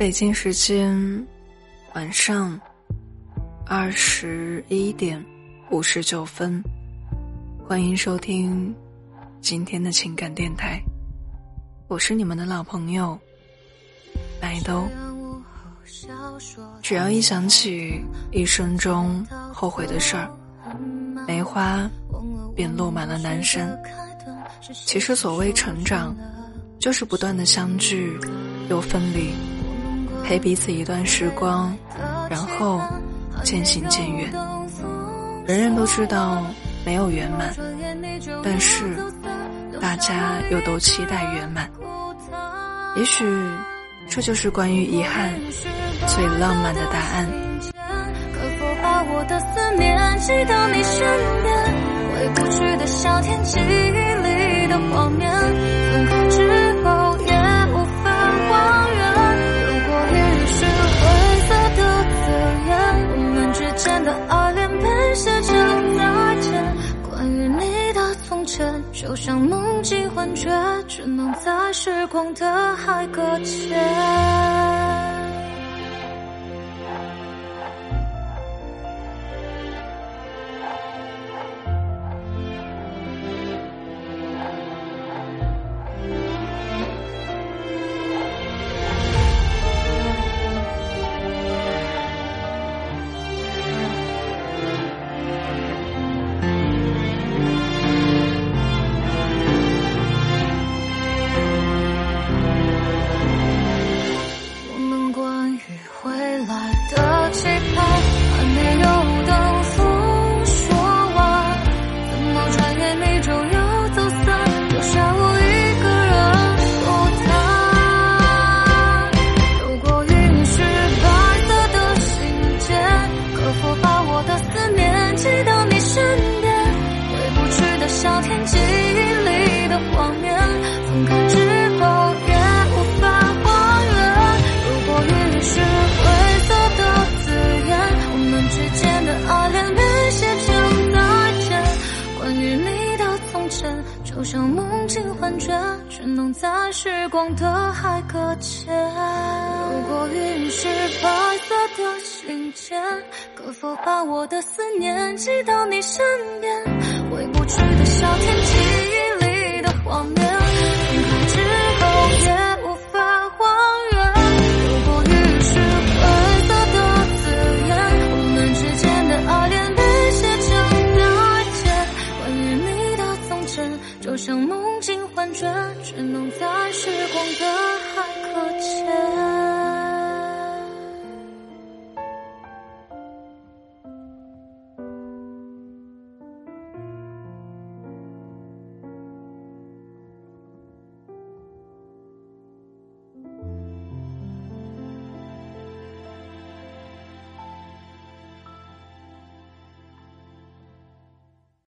北京时间晚上二十一点五十九分，欢迎收听今天的情感电台，我是你们的老朋友白豆。只要一想起一生中后悔的事儿，梅花便落满了南山。其实所谓成长，就是不断的相聚又分离。陪彼此一段时光，然后渐行渐远。人人都知道没有圆满，但是大家又都期待圆满。也许这就是关于遗憾最浪漫的答案。可否把我的思念寄到你身边？回不去的夏天，记忆里的画面，就像梦境幻觉，只能在时光的海搁浅。眼泪中有。就像梦境幻觉，全能在时光的海搁浅。如果云是白色的信笺，可否把我的思念寄到你身边？回不去的小天，际。转